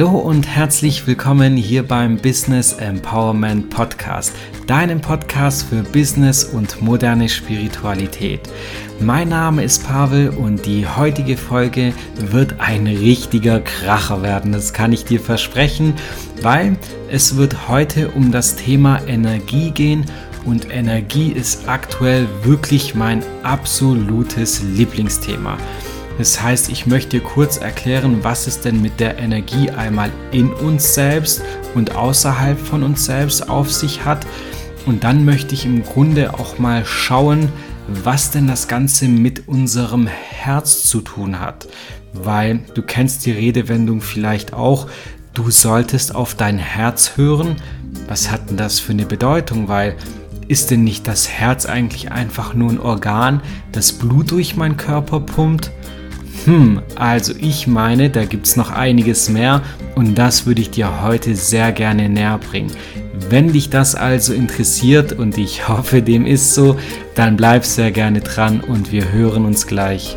Hallo und herzlich willkommen hier beim Business Empowerment Podcast, deinem Podcast für Business und moderne Spiritualität. Mein Name ist Pavel und die heutige Folge wird ein richtiger Kracher werden, das kann ich dir versprechen, weil es wird heute um das Thema Energie gehen und Energie ist aktuell wirklich mein absolutes Lieblingsthema. Das heißt, ich möchte kurz erklären, was es denn mit der Energie einmal in uns selbst und außerhalb von uns selbst auf sich hat. Und dann möchte ich im Grunde auch mal schauen, was denn das Ganze mit unserem Herz zu tun hat. Weil du kennst die Redewendung vielleicht auch, du solltest auf dein Herz hören. Was hat denn das für eine Bedeutung? Weil ist denn nicht das Herz eigentlich einfach nur ein Organ, das Blut durch meinen Körper pumpt? Hm, also ich meine, da gibt es noch einiges mehr und das würde ich dir heute sehr gerne näher bringen. Wenn dich das also interessiert und ich hoffe, dem ist so, dann bleib sehr gerne dran und wir hören uns gleich.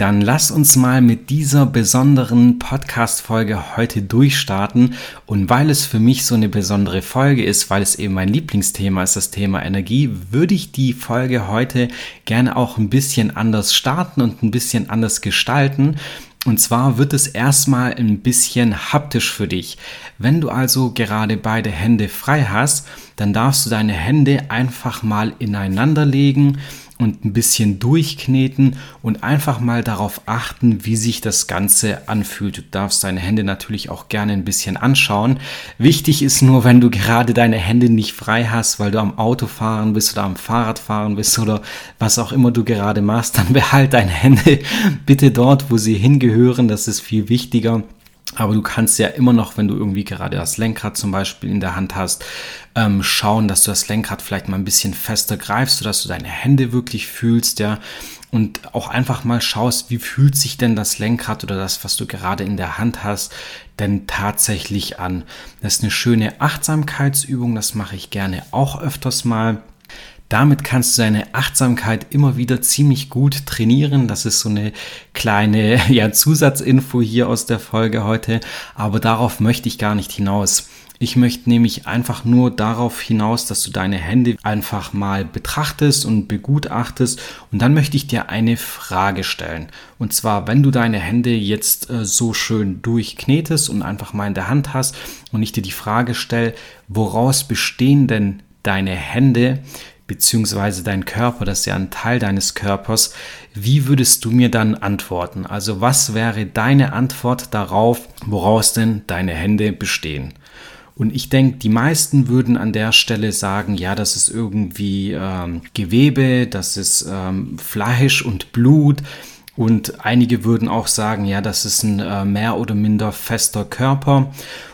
Dann lass uns mal mit dieser besonderen Podcast-Folge heute durchstarten. Und weil es für mich so eine besondere Folge ist, weil es eben mein Lieblingsthema ist, das Thema Energie, würde ich die Folge heute gerne auch ein bisschen anders starten und ein bisschen anders gestalten. Und zwar wird es erstmal ein bisschen haptisch für dich. Wenn du also gerade beide Hände frei hast, dann darfst du deine Hände einfach mal ineinander legen und ein bisschen durchkneten und einfach mal darauf achten, wie sich das Ganze anfühlt. Du darfst deine Hände natürlich auch gerne ein bisschen anschauen. Wichtig ist nur, wenn du gerade deine Hände nicht frei hast, weil du am Auto fahren bist oder am Fahrrad fahren bist oder was auch immer du gerade machst, dann behalt deine Hände bitte dort, wo sie hingehören. Das ist viel wichtiger. Aber du kannst ja immer noch, wenn du irgendwie gerade das Lenkrad zum Beispiel in der Hand hast, ähm, schauen, dass du das Lenkrad vielleicht mal ein bisschen fester greifst, sodass du deine Hände wirklich fühlst, ja. Und auch einfach mal schaust, wie fühlt sich denn das Lenkrad oder das, was du gerade in der Hand hast, denn tatsächlich an. Das ist eine schöne Achtsamkeitsübung, das mache ich gerne auch öfters mal. Damit kannst du deine Achtsamkeit immer wieder ziemlich gut trainieren. Das ist so eine kleine ja, Zusatzinfo hier aus der Folge heute. Aber darauf möchte ich gar nicht hinaus. Ich möchte nämlich einfach nur darauf hinaus, dass du deine Hände einfach mal betrachtest und begutachtest. Und dann möchte ich dir eine Frage stellen. Und zwar, wenn du deine Hände jetzt äh, so schön durchknetest und einfach mal in der Hand hast und ich dir die Frage stelle, woraus bestehen denn deine Hände? Beziehungsweise dein Körper, das ist ja ein Teil deines Körpers, wie würdest du mir dann antworten? Also was wäre deine Antwort darauf, woraus denn deine Hände bestehen? Und ich denke, die meisten würden an der Stelle sagen, ja, das ist irgendwie ähm, Gewebe, das ist ähm, Fleisch und Blut. Und einige würden auch sagen, ja, das ist ein äh, mehr oder minder fester Körper.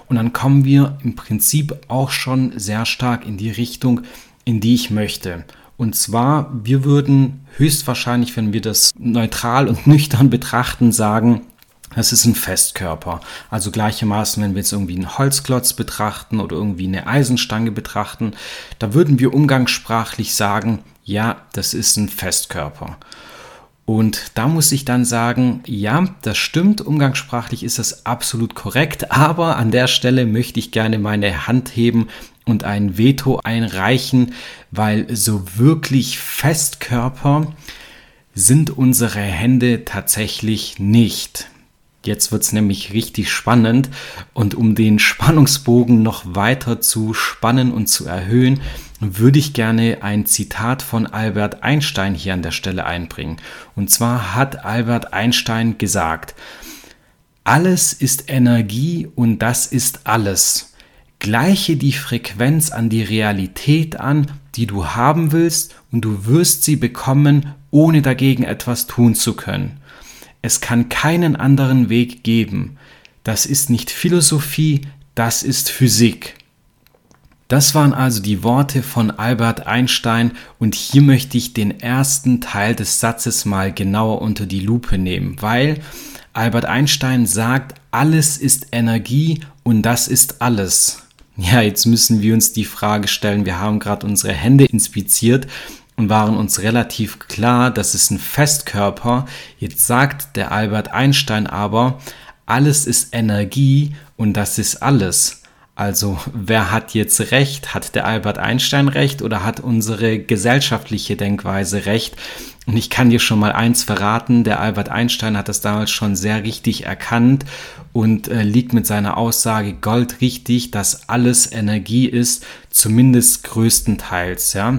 Und dann kommen wir im Prinzip auch schon sehr stark in die Richtung, in die ich möchte. Und zwar, wir würden höchstwahrscheinlich, wenn wir das neutral und nüchtern betrachten, sagen, das ist ein Festkörper. Also gleichermaßen, wenn wir jetzt irgendwie einen Holzklotz betrachten oder irgendwie eine Eisenstange betrachten, da würden wir umgangssprachlich sagen, ja, das ist ein Festkörper. Und da muss ich dann sagen, ja, das stimmt, umgangssprachlich ist das absolut korrekt, aber an der Stelle möchte ich gerne meine Hand heben und ein Veto einreichen, weil so wirklich Festkörper sind unsere Hände tatsächlich nicht. Jetzt wird es nämlich richtig spannend und um den Spannungsbogen noch weiter zu spannen und zu erhöhen, würde ich gerne ein Zitat von Albert Einstein hier an der Stelle einbringen. Und zwar hat Albert Einstein gesagt, alles ist Energie und das ist alles. Gleiche die Frequenz an die Realität an, die du haben willst, und du wirst sie bekommen, ohne dagegen etwas tun zu können. Es kann keinen anderen Weg geben. Das ist nicht Philosophie, das ist Physik. Das waren also die Worte von Albert Einstein und hier möchte ich den ersten Teil des Satzes mal genauer unter die Lupe nehmen, weil Albert Einstein sagt, alles ist Energie und das ist alles. Ja, jetzt müssen wir uns die Frage stellen, wir haben gerade unsere Hände inspiziert und waren uns relativ klar, das ist ein Festkörper. Jetzt sagt der Albert Einstein aber, alles ist Energie und das ist alles. Also wer hat jetzt recht? Hat der Albert Einstein recht oder hat unsere gesellschaftliche Denkweise recht? Und ich kann dir schon mal eins verraten, der Albert Einstein hat das damals schon sehr richtig erkannt und äh, liegt mit seiner Aussage goldrichtig, dass alles Energie ist, zumindest größtenteils, ja.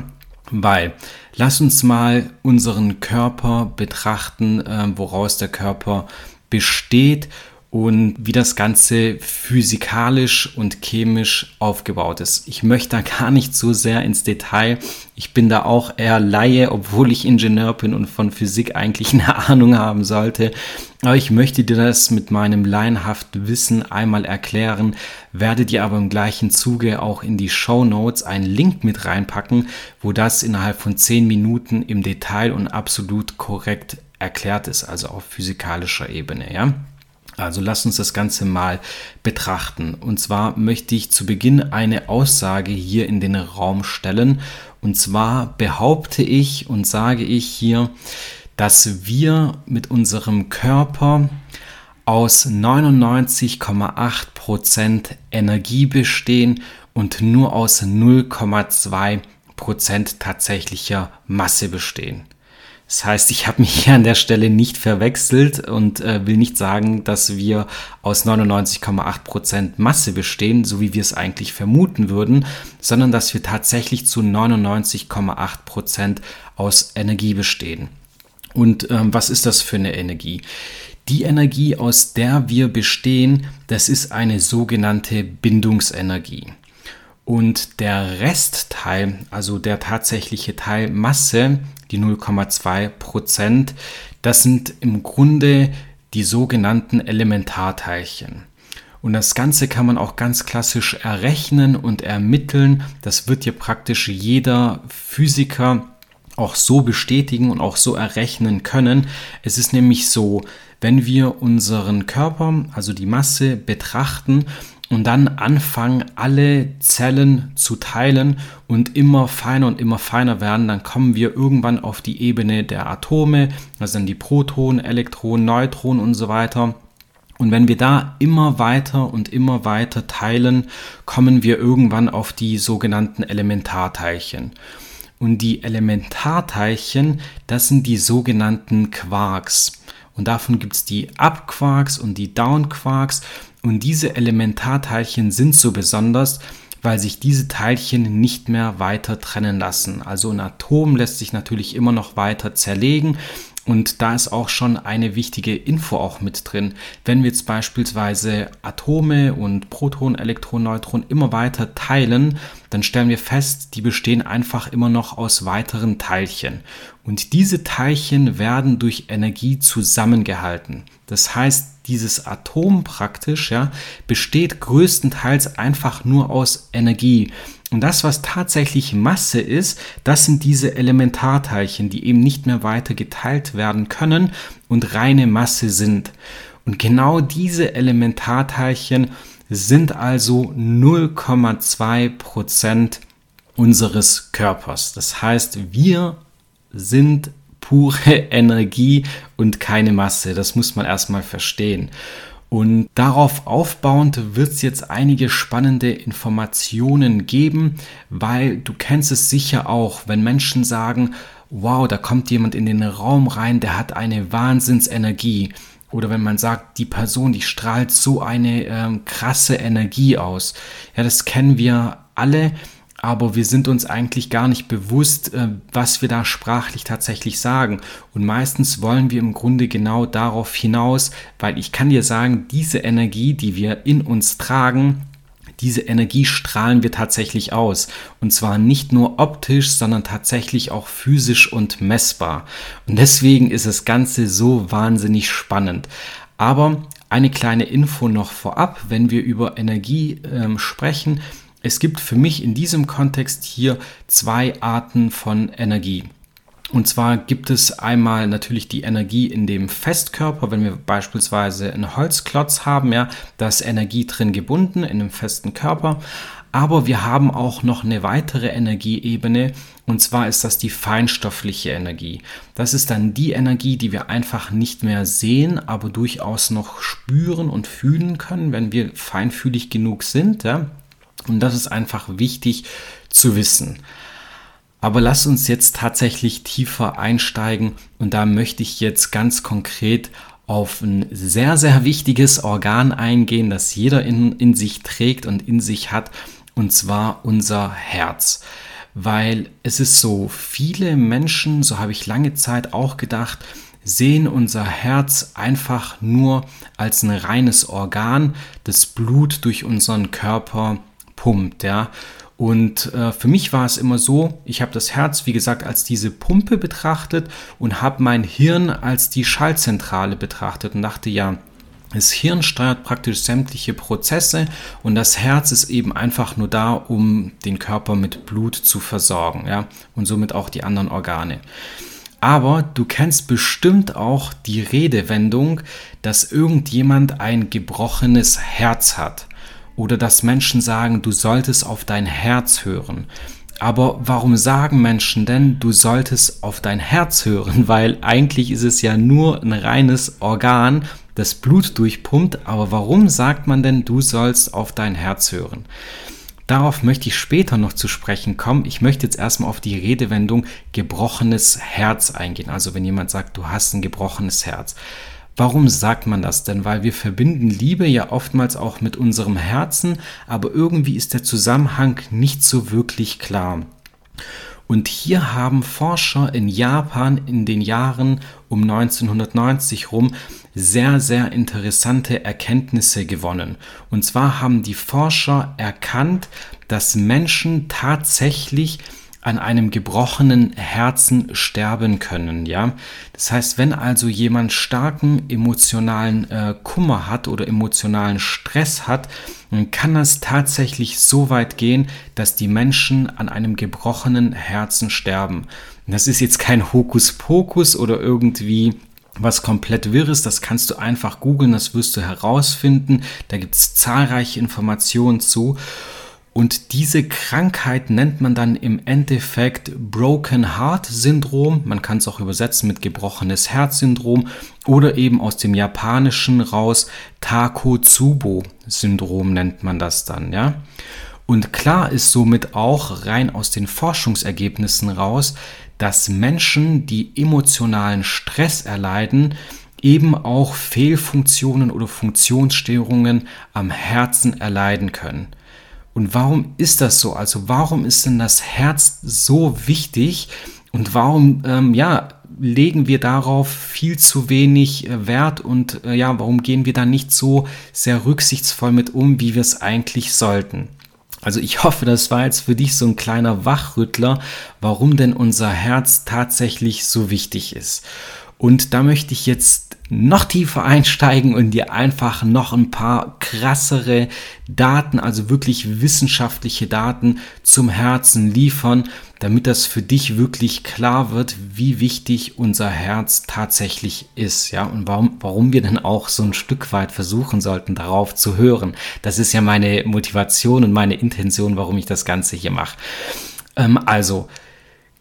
Weil, lass uns mal unseren Körper betrachten, äh, woraus der Körper besteht und wie das Ganze physikalisch und chemisch aufgebaut ist. Ich möchte da gar nicht so sehr ins Detail. Ich bin da auch eher Laie, obwohl ich Ingenieur bin und von Physik eigentlich eine Ahnung haben sollte. Aber ich möchte dir das mit meinem laienhaften Wissen einmal erklären, werde dir aber im gleichen Zuge auch in die Show Notes einen Link mit reinpacken, wo das innerhalb von 10 Minuten im Detail und absolut korrekt erklärt ist, also auf physikalischer Ebene, ja. Also lass uns das Ganze mal betrachten. Und zwar möchte ich zu Beginn eine Aussage hier in den Raum stellen. Und zwar behaupte ich und sage ich hier, dass wir mit unserem Körper aus 99,8% Energie bestehen und nur aus 0,2% tatsächlicher Masse bestehen. Das heißt, ich habe mich hier an der Stelle nicht verwechselt und äh, will nicht sagen, dass wir aus 99,8% Masse bestehen, so wie wir es eigentlich vermuten würden, sondern dass wir tatsächlich zu 99,8% aus Energie bestehen. Und ähm, was ist das für eine Energie? Die Energie, aus der wir bestehen, das ist eine sogenannte Bindungsenergie. Und der Restteil, also der tatsächliche Teil Masse, die 0,2 Prozent, das sind im Grunde die sogenannten Elementarteilchen. Und das Ganze kann man auch ganz klassisch errechnen und ermitteln. Das wird hier praktisch jeder Physiker auch so bestätigen und auch so errechnen können. Es ist nämlich so, wenn wir unseren Körper, also die Masse, betrachten und dann anfangen, alle Zellen zu teilen und immer feiner und immer feiner werden, dann kommen wir irgendwann auf die Ebene der Atome, das sind die Protonen, Elektronen, Neutronen und so weiter. Und wenn wir da immer weiter und immer weiter teilen, kommen wir irgendwann auf die sogenannten Elementarteilchen. Und die Elementarteilchen, das sind die sogenannten Quarks. Und davon gibt es die Up-Quarks und die Down-Quarks. Und diese Elementarteilchen sind so besonders, weil sich diese Teilchen nicht mehr weiter trennen lassen. Also ein Atom lässt sich natürlich immer noch weiter zerlegen und da ist auch schon eine wichtige Info auch mit drin. Wenn wir jetzt beispielsweise Atome und Protonen, Elektronen, Neutronen immer weiter teilen, dann stellen wir fest, die bestehen einfach immer noch aus weiteren Teilchen. Und diese Teilchen werden durch Energie zusammengehalten. Das heißt, dieses Atom praktisch, ja, besteht größtenteils einfach nur aus Energie. Und das, was tatsächlich Masse ist, das sind diese Elementarteilchen, die eben nicht mehr weiter geteilt werden können und reine Masse sind. Und genau diese Elementarteilchen sind also 0,2 Prozent unseres Körpers. Das heißt, wir sind pure Energie und keine Masse. Das muss man erstmal verstehen. Und darauf aufbauend wird es jetzt einige spannende Informationen geben, weil du kennst es sicher auch, wenn Menschen sagen, wow, da kommt jemand in den Raum rein, der hat eine Wahnsinnsenergie. Oder wenn man sagt, die Person, die strahlt so eine ähm, krasse Energie aus. Ja, das kennen wir alle aber wir sind uns eigentlich gar nicht bewusst, äh, was wir da sprachlich tatsächlich sagen. Und meistens wollen wir im Grunde genau darauf hinaus, weil ich kann dir sagen, diese Energie, die wir in uns tragen, diese Energie strahlen wir tatsächlich aus. Und zwar nicht nur optisch, sondern tatsächlich auch physisch und messbar. Und deswegen ist das Ganze so wahnsinnig spannend. Aber eine kleine Info noch vorab, wenn wir über Energie ähm, sprechen, es gibt für mich in diesem Kontext hier zwei Arten von Energie. Und zwar gibt es einmal natürlich die Energie in dem Festkörper, wenn wir beispielsweise einen Holzklotz haben, ja, da ist Energie drin gebunden in einem festen Körper. Aber wir haben auch noch eine weitere Energieebene und zwar ist das die feinstoffliche Energie. Das ist dann die Energie, die wir einfach nicht mehr sehen, aber durchaus noch spüren und fühlen können, wenn wir feinfühlig genug sind. Ja? Und das ist einfach wichtig zu wissen. Aber lass uns jetzt tatsächlich tiefer einsteigen und da möchte ich jetzt ganz konkret auf ein sehr, sehr wichtiges Organ eingehen, das jeder in, in sich trägt und in sich hat, und zwar unser Herz. Weil es ist so, viele Menschen, so habe ich lange Zeit auch gedacht, sehen unser Herz einfach nur als ein reines Organ, das Blut durch unseren Körper pumpt, ja. Und äh, für mich war es immer so, ich habe das Herz, wie gesagt, als diese Pumpe betrachtet und habe mein Hirn als die Schaltzentrale betrachtet und dachte, ja, das Hirn steuert praktisch sämtliche Prozesse und das Herz ist eben einfach nur da, um den Körper mit Blut zu versorgen, ja, und somit auch die anderen Organe. Aber du kennst bestimmt auch die Redewendung, dass irgendjemand ein gebrochenes Herz hat oder dass Menschen sagen, du solltest auf dein Herz hören. Aber warum sagen Menschen denn, du solltest auf dein Herz hören? Weil eigentlich ist es ja nur ein reines Organ, das Blut durchpumpt. Aber warum sagt man denn, du sollst auf dein Herz hören? Darauf möchte ich später noch zu sprechen kommen. Ich möchte jetzt erstmal auf die Redewendung gebrochenes Herz eingehen. Also wenn jemand sagt, du hast ein gebrochenes Herz. Warum sagt man das denn? Weil wir verbinden Liebe ja oftmals auch mit unserem Herzen, aber irgendwie ist der Zusammenhang nicht so wirklich klar. Und hier haben Forscher in Japan in den Jahren um 1990 rum sehr, sehr interessante Erkenntnisse gewonnen. Und zwar haben die Forscher erkannt, dass Menschen tatsächlich an einem gebrochenen Herzen sterben können, ja. Das heißt, wenn also jemand starken emotionalen äh, Kummer hat oder emotionalen Stress hat, dann kann das tatsächlich so weit gehen, dass die Menschen an einem gebrochenen Herzen sterben. Das ist jetzt kein Hokuspokus oder irgendwie was komplett wirr ist, das kannst du einfach googeln, das wirst du herausfinden. Da gibt es zahlreiche Informationen zu. Und diese Krankheit nennt man dann im Endeffekt Broken Heart Syndrom. Man kann es auch übersetzen mit gebrochenes Herz Syndrom oder eben aus dem Japanischen raus Takotsubo Syndrom nennt man das dann, ja. Und klar ist somit auch rein aus den Forschungsergebnissen raus, dass Menschen, die emotionalen Stress erleiden, eben auch Fehlfunktionen oder Funktionsstörungen am Herzen erleiden können. Und warum ist das so? Also warum ist denn das Herz so wichtig? Und warum, ähm, ja, legen wir darauf viel zu wenig äh, Wert und äh, ja, warum gehen wir da nicht so sehr rücksichtsvoll mit um, wie wir es eigentlich sollten? Also ich hoffe, das war jetzt für dich so ein kleiner Wachrüttler, warum denn unser Herz tatsächlich so wichtig ist. Und da möchte ich jetzt noch tiefer einsteigen und dir einfach noch ein paar krassere Daten, also wirklich wissenschaftliche Daten zum Herzen liefern, damit das für dich wirklich klar wird, wie wichtig unser Herz tatsächlich ist, ja, und warum, warum wir dann auch so ein Stück weit versuchen sollten, darauf zu hören. Das ist ja meine Motivation und meine Intention, warum ich das Ganze hier mache. Ähm, also,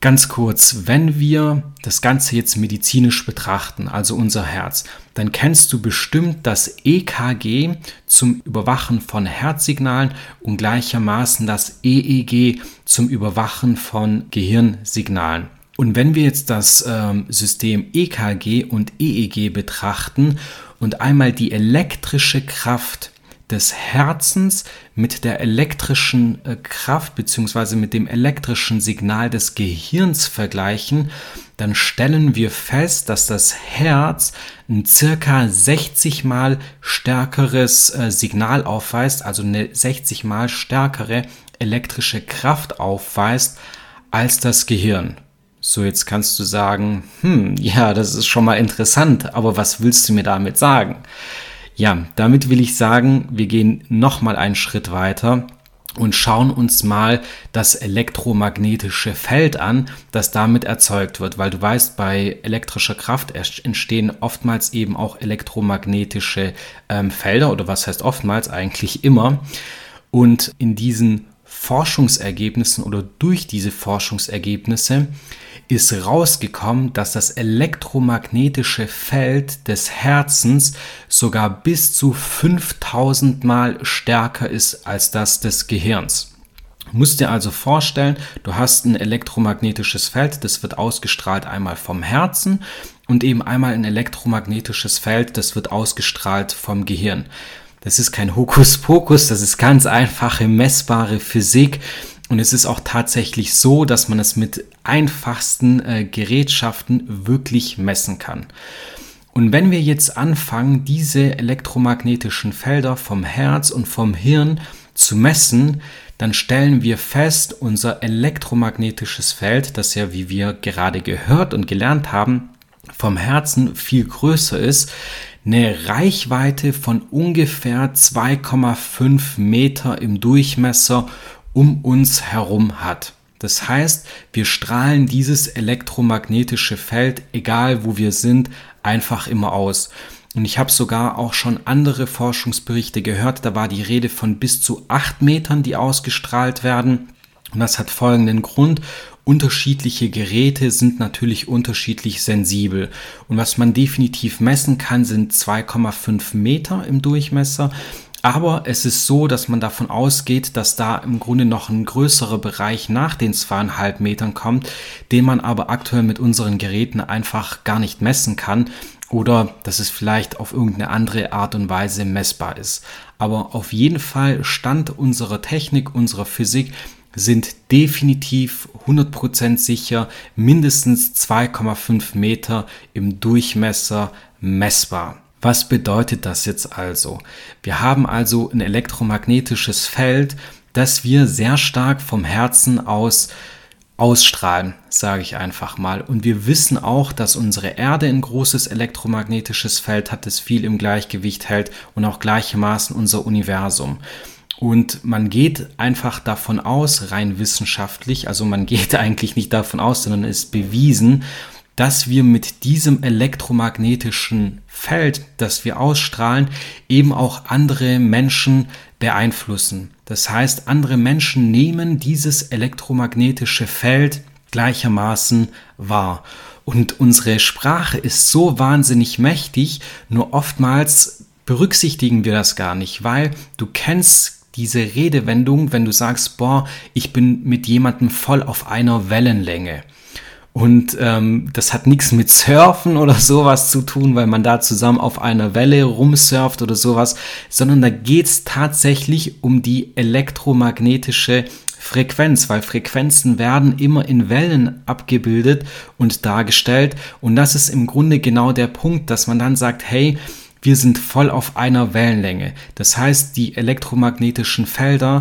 Ganz kurz, wenn wir das Ganze jetzt medizinisch betrachten, also unser Herz, dann kennst du bestimmt das EKG zum Überwachen von Herzsignalen und gleichermaßen das EEG zum Überwachen von Gehirnsignalen. Und wenn wir jetzt das ähm, System EKG und EEG betrachten und einmal die elektrische Kraft des Herzens mit der elektrischen äh, Kraft bzw. mit dem elektrischen Signal des Gehirns vergleichen, dann stellen wir fest, dass das Herz ein circa 60 mal stärkeres äh, Signal aufweist, also eine 60 mal stärkere elektrische Kraft aufweist als das Gehirn. So, jetzt kannst du sagen, hm, ja, das ist schon mal interessant, aber was willst du mir damit sagen? Ja, damit will ich sagen, wir gehen noch mal einen Schritt weiter. und schauen uns mal das elektromagnetische Feld an, das damit erzeugt wird, weil du weißt, bei elektrischer Kraft entstehen oftmals eben auch elektromagnetische ähm, Felder oder was heißt oftmals eigentlich immer. Und in diesen Forschungsergebnissen oder durch diese Forschungsergebnisse ist rausgekommen, dass das elektromagnetische Feld des Herzens sogar bis zu 5000 Mal stärker ist als das des Gehirns. Du musst dir also vorstellen, du hast ein elektromagnetisches Feld, das wird ausgestrahlt einmal vom Herzen und eben einmal ein elektromagnetisches Feld, das wird ausgestrahlt vom Gehirn. Das ist kein Hokuspokus, das ist ganz einfache messbare Physik und es ist auch tatsächlich so, dass man es mit einfachsten äh, Gerätschaften wirklich messen kann. Und wenn wir jetzt anfangen, diese elektromagnetischen Felder vom Herz und vom Hirn zu messen, dann stellen wir fest, unser elektromagnetisches Feld, das ja, wie wir gerade gehört und gelernt haben, vom Herzen viel größer ist, eine Reichweite von ungefähr 2,5 Meter im Durchmesser um uns herum hat. Das heißt, wir strahlen dieses elektromagnetische Feld, egal wo wir sind, einfach immer aus. Und ich habe sogar auch schon andere Forschungsberichte gehört, da war die Rede von bis zu 8 Metern, die ausgestrahlt werden. Und das hat folgenden Grund. Unterschiedliche Geräte sind natürlich unterschiedlich sensibel. Und was man definitiv messen kann, sind 2,5 Meter im Durchmesser. Aber es ist so, dass man davon ausgeht, dass da im Grunde noch ein größerer Bereich nach den zweieinhalb Metern kommt, den man aber aktuell mit unseren Geräten einfach gar nicht messen kann oder dass es vielleicht auf irgendeine andere Art und Weise messbar ist. Aber auf jeden Fall Stand unserer Technik, unserer Physik sind definitiv 100% sicher mindestens 2,5 Meter im Durchmesser messbar. Was bedeutet das jetzt also? Wir haben also ein elektromagnetisches Feld, das wir sehr stark vom Herzen aus ausstrahlen, sage ich einfach mal. Und wir wissen auch, dass unsere Erde ein großes elektromagnetisches Feld hat, das viel im Gleichgewicht hält und auch gleichermaßen unser Universum. Und man geht einfach davon aus, rein wissenschaftlich, also man geht eigentlich nicht davon aus, sondern ist bewiesen, dass wir mit diesem elektromagnetischen Feld, das wir ausstrahlen, eben auch andere Menschen beeinflussen. Das heißt, andere Menschen nehmen dieses elektromagnetische Feld gleichermaßen wahr. Und unsere Sprache ist so wahnsinnig mächtig, nur oftmals berücksichtigen wir das gar nicht, weil du kennst diese Redewendung, wenn du sagst, boah, ich bin mit jemandem voll auf einer Wellenlänge. Und ähm, das hat nichts mit Surfen oder sowas zu tun, weil man da zusammen auf einer Welle rumsurft oder sowas, sondern da geht's tatsächlich um die elektromagnetische Frequenz, weil Frequenzen werden immer in Wellen abgebildet und dargestellt. Und das ist im Grunde genau der Punkt, dass man dann sagt, hey, wir sind voll auf einer Wellenlänge. Das heißt, die elektromagnetischen Felder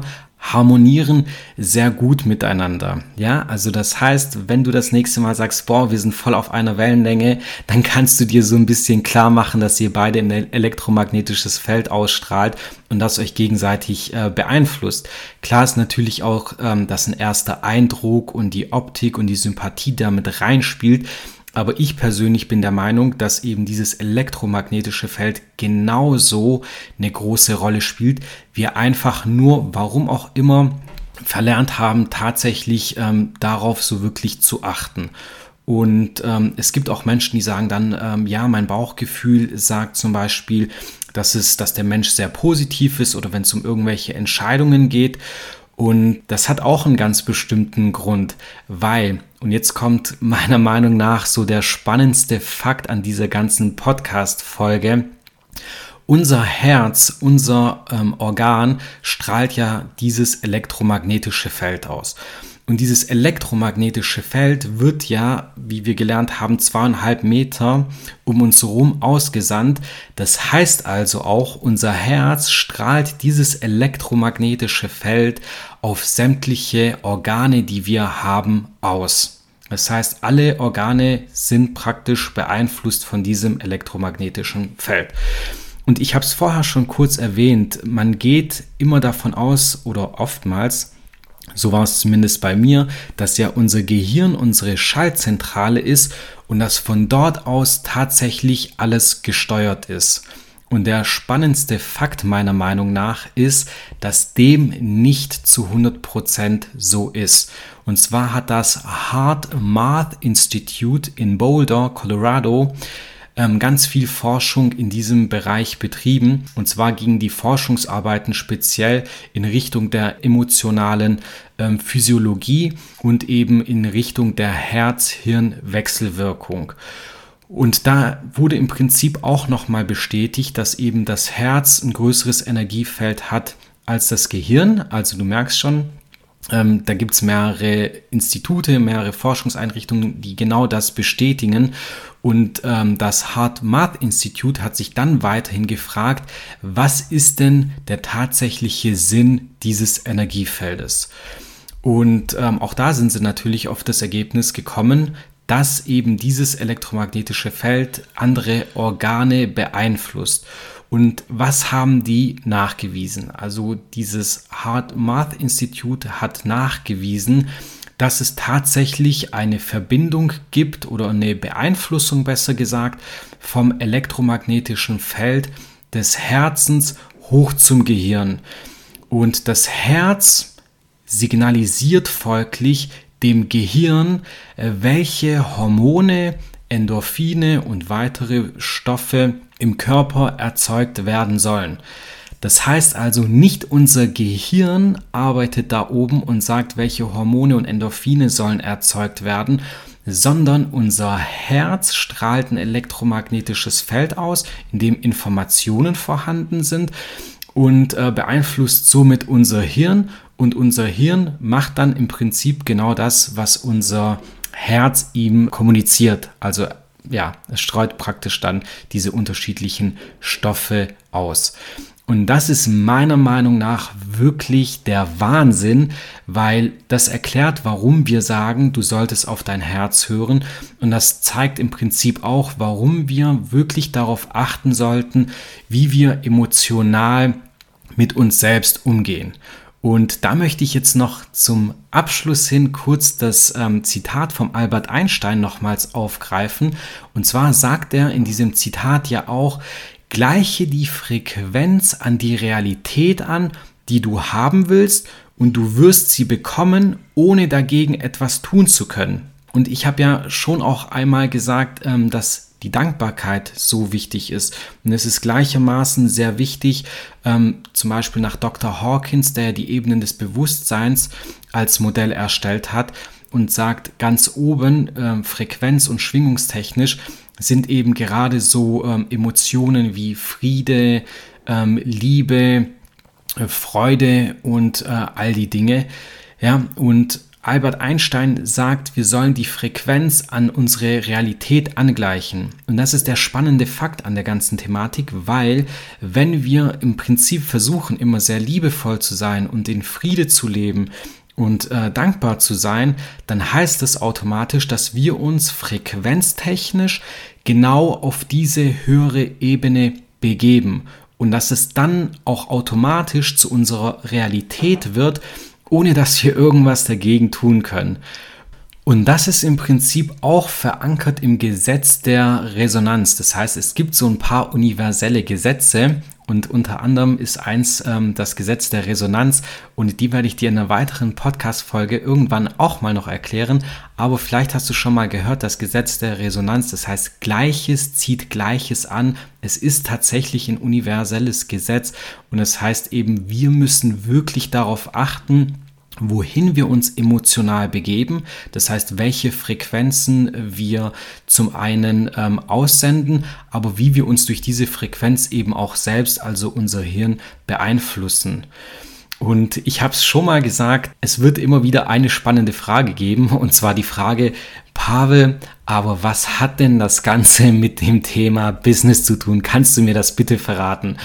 harmonieren sehr gut miteinander. Ja, also das heißt, wenn du das nächste Mal sagst, boah, wir sind voll auf einer Wellenlänge, dann kannst du dir so ein bisschen klar machen, dass ihr beide ein elektromagnetisches Feld ausstrahlt und das euch gegenseitig äh, beeinflusst. Klar ist natürlich auch, ähm, dass ein erster Eindruck und die Optik und die Sympathie damit reinspielt. Aber ich persönlich bin der Meinung, dass eben dieses elektromagnetische Feld genauso eine große Rolle spielt. Wir einfach nur, warum auch immer, verlernt haben, tatsächlich ähm, darauf so wirklich zu achten. Und ähm, es gibt auch Menschen, die sagen dann, ähm, ja, mein Bauchgefühl sagt zum Beispiel, dass es, dass der Mensch sehr positiv ist oder wenn es um irgendwelche Entscheidungen geht. Und das hat auch einen ganz bestimmten Grund, weil, und jetzt kommt meiner Meinung nach so der spannendste Fakt an dieser ganzen Podcast-Folge, unser Herz, unser ähm, Organ strahlt ja dieses elektromagnetische Feld aus. Und dieses elektromagnetische Feld wird ja, wie wir gelernt haben, zweieinhalb Meter um uns herum ausgesandt. Das heißt also auch, unser Herz strahlt dieses elektromagnetische Feld auf sämtliche Organe, die wir haben, aus. Das heißt, alle Organe sind praktisch beeinflusst von diesem elektromagnetischen Feld. Und ich habe es vorher schon kurz erwähnt, man geht immer davon aus oder oftmals, so war es zumindest bei mir, dass ja unser Gehirn unsere Schaltzentrale ist und dass von dort aus tatsächlich alles gesteuert ist. Und der spannendste Fakt meiner Meinung nach ist, dass dem nicht zu 100% so ist. Und zwar hat das Hard Math Institute in Boulder, Colorado, ähm, ganz viel Forschung in diesem Bereich betrieben. Und zwar gingen die Forschungsarbeiten speziell in Richtung der emotionalen ähm, Physiologie und eben in Richtung der Herz-Hirn-Wechselwirkung. Und da wurde im Prinzip auch nochmal bestätigt, dass eben das Herz ein größeres Energiefeld hat als das Gehirn. Also du merkst schon, da gibt es mehrere Institute, mehrere Forschungseinrichtungen, die genau das bestätigen. Und ähm, das Hard Math Institute hat sich dann weiterhin gefragt, was ist denn der tatsächliche Sinn dieses Energiefeldes? Und ähm, auch da sind sie natürlich auf das Ergebnis gekommen, dass eben dieses elektromagnetische Feld andere Organe beeinflusst. Und was haben die nachgewiesen? Also dieses Hard Math Institute hat nachgewiesen, dass es tatsächlich eine Verbindung gibt oder eine Beeinflussung besser gesagt vom elektromagnetischen Feld des Herzens hoch zum Gehirn. Und das Herz signalisiert folglich dem Gehirn, äh, welche Hormone, Endorphine und weitere Stoffe im Körper erzeugt werden sollen. Das heißt also, nicht unser Gehirn arbeitet da oben und sagt, welche Hormone und Endorphine sollen erzeugt werden, sondern unser Herz strahlt ein elektromagnetisches Feld aus, in dem Informationen vorhanden sind und äh, beeinflusst somit unser Hirn und unser Hirn macht dann im Prinzip genau das, was unser Herz ihm kommuniziert. Also ja, es streut praktisch dann diese unterschiedlichen Stoffe aus. Und das ist meiner Meinung nach wirklich der Wahnsinn, weil das erklärt, warum wir sagen, du solltest auf dein Herz hören. Und das zeigt im Prinzip auch, warum wir wirklich darauf achten sollten, wie wir emotional mit uns selbst umgehen. Und da möchte ich jetzt noch zum Abschluss hin kurz das ähm, Zitat vom Albert Einstein nochmals aufgreifen. Und zwar sagt er in diesem Zitat ja auch, gleiche die Frequenz an die Realität an, die du haben willst, und du wirst sie bekommen, ohne dagegen etwas tun zu können. Und ich habe ja schon auch einmal gesagt, ähm, dass die Dankbarkeit so wichtig ist. Und es ist gleichermaßen sehr wichtig, ähm, zum Beispiel nach Dr. Hawkins, der die Ebenen des Bewusstseins als Modell erstellt hat und sagt, ganz oben ähm, frequenz- und schwingungstechnisch sind eben gerade so ähm, Emotionen wie Friede, ähm, Liebe, äh, Freude und äh, all die Dinge. Ja, und Albert Einstein sagt, wir sollen die Frequenz an unsere Realität angleichen. Und das ist der spannende Fakt an der ganzen Thematik, weil wenn wir im Prinzip versuchen, immer sehr liebevoll zu sein und in Friede zu leben und äh, dankbar zu sein, dann heißt es automatisch, dass wir uns frequenztechnisch genau auf diese höhere Ebene begeben und dass es dann auch automatisch zu unserer Realität wird, ohne dass wir irgendwas dagegen tun können. Und das ist im Prinzip auch verankert im Gesetz der Resonanz. Das heißt, es gibt so ein paar universelle Gesetze und unter anderem ist eins ähm, das Gesetz der Resonanz und die werde ich dir in einer weiteren Podcast-Folge irgendwann auch mal noch erklären. Aber vielleicht hast du schon mal gehört, das Gesetz der Resonanz. Das heißt, Gleiches zieht Gleiches an. Es ist tatsächlich ein universelles Gesetz und es das heißt eben, wir müssen wirklich darauf achten, wohin wir uns emotional begeben, das heißt, welche Frequenzen wir zum einen ähm, aussenden, aber wie wir uns durch diese Frequenz eben auch selbst, also unser Hirn, beeinflussen. Und ich habe es schon mal gesagt, es wird immer wieder eine spannende Frage geben, und zwar die Frage, Pavel, aber was hat denn das Ganze mit dem Thema Business zu tun? Kannst du mir das bitte verraten?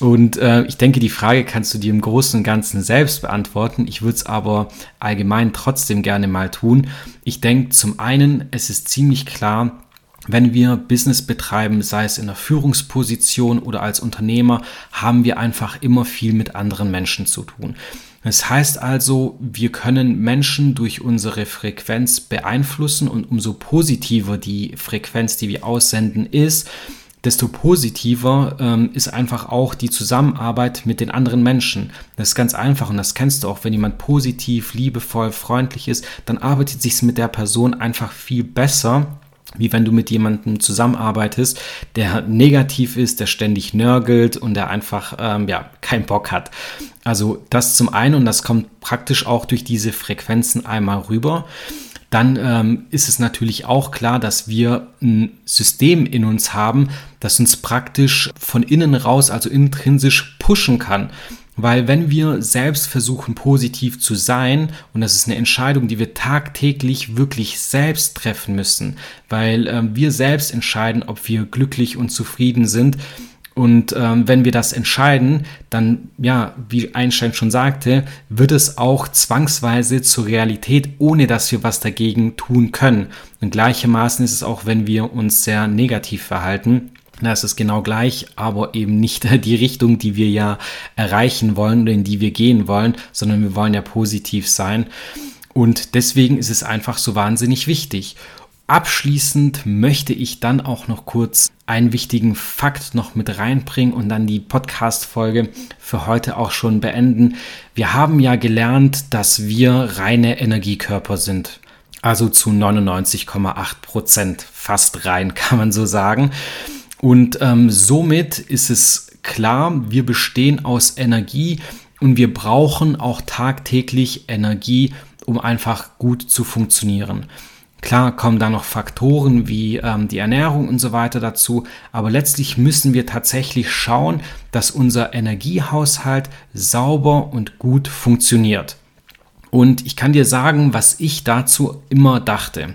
Und äh, ich denke, die Frage kannst du dir im Großen und Ganzen selbst beantworten. Ich würde es aber allgemein trotzdem gerne mal tun. Ich denke zum einen, es ist ziemlich klar, wenn wir Business betreiben, sei es in der Führungsposition oder als Unternehmer, haben wir einfach immer viel mit anderen Menschen zu tun. Das heißt also, wir können Menschen durch unsere Frequenz beeinflussen und umso positiver die Frequenz, die wir aussenden, ist, desto positiver ähm, ist einfach auch die Zusammenarbeit mit den anderen Menschen. Das ist ganz einfach und das kennst du auch, wenn jemand positiv, liebevoll, freundlich ist, dann arbeitet sich mit der Person einfach viel besser wie wenn du mit jemandem zusammenarbeitest, der negativ ist, der ständig nörgelt und der einfach ähm, ja keinen Bock hat. Also das zum einen und das kommt praktisch auch durch diese Frequenzen einmal rüber dann ähm, ist es natürlich auch klar, dass wir ein System in uns haben, das uns praktisch von innen raus, also intrinsisch pushen kann. Weil wenn wir selbst versuchen, positiv zu sein, und das ist eine Entscheidung, die wir tagtäglich wirklich selbst treffen müssen, weil äh, wir selbst entscheiden, ob wir glücklich und zufrieden sind, und ähm, wenn wir das entscheiden, dann, ja, wie Einstein schon sagte, wird es auch zwangsweise zur Realität, ohne dass wir was dagegen tun können. Und gleichermaßen ist es auch, wenn wir uns sehr negativ verhalten. Da ist es genau gleich, aber eben nicht die Richtung, die wir ja erreichen wollen oder in die wir gehen wollen, sondern wir wollen ja positiv sein. Und deswegen ist es einfach so wahnsinnig wichtig. Abschließend möchte ich dann auch noch kurz einen wichtigen Fakt noch mit reinbringen und dann die Podcast-Folge für heute auch schon beenden. Wir haben ja gelernt, dass wir reine Energiekörper sind. Also zu 99,8 Prozent fast rein, kann man so sagen. Und ähm, somit ist es klar, wir bestehen aus Energie und wir brauchen auch tagtäglich Energie, um einfach gut zu funktionieren. Klar kommen da noch Faktoren wie ähm, die Ernährung und so weiter dazu, aber letztlich müssen wir tatsächlich schauen, dass unser Energiehaushalt sauber und gut funktioniert. Und ich kann dir sagen, was ich dazu immer dachte.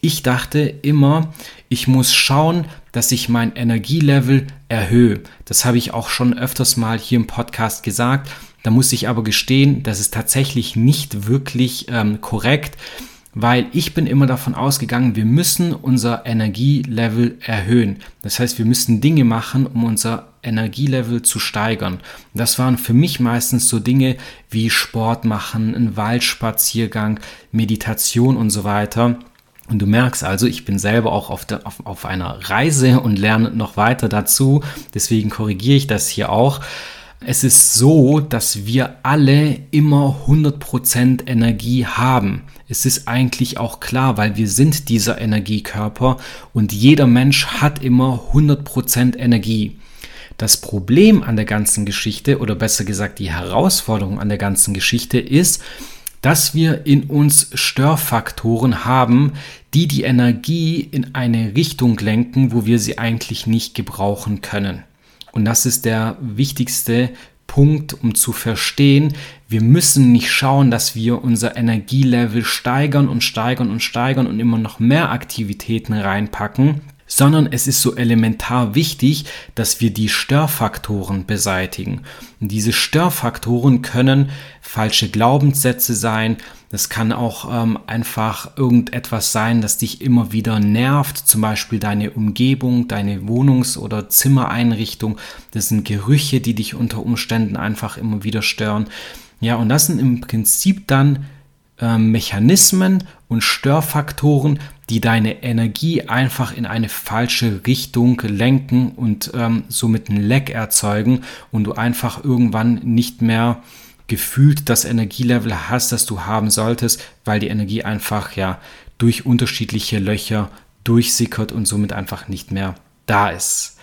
Ich dachte immer, ich muss schauen, dass ich mein Energielevel erhöhe. Das habe ich auch schon öfters mal hier im Podcast gesagt. Da muss ich aber gestehen, das ist tatsächlich nicht wirklich ähm, korrekt weil ich bin immer davon ausgegangen, wir müssen unser Energielevel erhöhen. Das heißt, wir müssen Dinge machen, um unser Energielevel zu steigern. Das waren für mich meistens so Dinge wie Sport machen, ein Waldspaziergang, Meditation und so weiter. Und du merkst also, ich bin selber auch auf, der, auf, auf einer Reise und lerne noch weiter dazu. Deswegen korrigiere ich das hier auch. Es ist so, dass wir alle immer 100% Energie haben. Es ist eigentlich auch klar, weil wir sind dieser Energiekörper und jeder Mensch hat immer 100% Energie. Das Problem an der ganzen Geschichte oder besser gesagt die Herausforderung an der ganzen Geschichte ist, dass wir in uns Störfaktoren haben, die die Energie in eine Richtung lenken, wo wir sie eigentlich nicht gebrauchen können. Und das ist der wichtigste Punkt, um zu verstehen, wir müssen nicht schauen, dass wir unser Energielevel steigern und steigern und steigern und immer noch mehr Aktivitäten reinpacken, sondern es ist so elementar wichtig, dass wir die Störfaktoren beseitigen. Und diese Störfaktoren können falsche Glaubenssätze sein, das kann auch ähm, einfach irgendetwas sein, das dich immer wieder nervt, zum Beispiel deine Umgebung, deine Wohnungs- oder Zimmereinrichtung. Das sind Gerüche, die dich unter Umständen einfach immer wieder stören. Ja, und das sind im Prinzip dann äh, Mechanismen und Störfaktoren, die deine Energie einfach in eine falsche Richtung lenken und ähm, somit ein Leck erzeugen und du einfach irgendwann nicht mehr gefühlt das Energielevel hast, das du haben solltest, weil die Energie einfach ja durch unterschiedliche Löcher durchsickert und somit einfach nicht mehr da ist.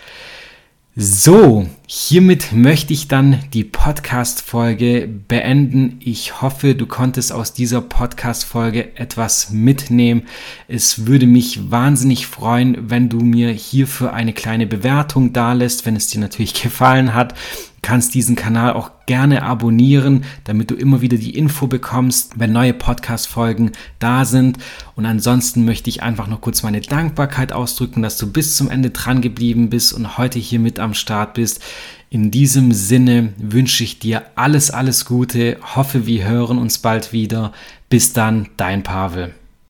So, hiermit möchte ich dann die Podcast-Folge beenden. Ich hoffe, du konntest aus dieser Podcast-Folge etwas mitnehmen. Es würde mich wahnsinnig freuen, wenn du mir hierfür eine kleine Bewertung dalässt, wenn es dir natürlich gefallen hat kannst diesen Kanal auch gerne abonnieren, damit du immer wieder die Info bekommst, wenn neue Podcast-Folgen da sind. Und ansonsten möchte ich einfach noch kurz meine Dankbarkeit ausdrücken, dass du bis zum Ende dran geblieben bist und heute hier mit am Start bist. In diesem Sinne wünsche ich dir alles, alles Gute. Hoffe, wir hören uns bald wieder. Bis dann, dein Pavel.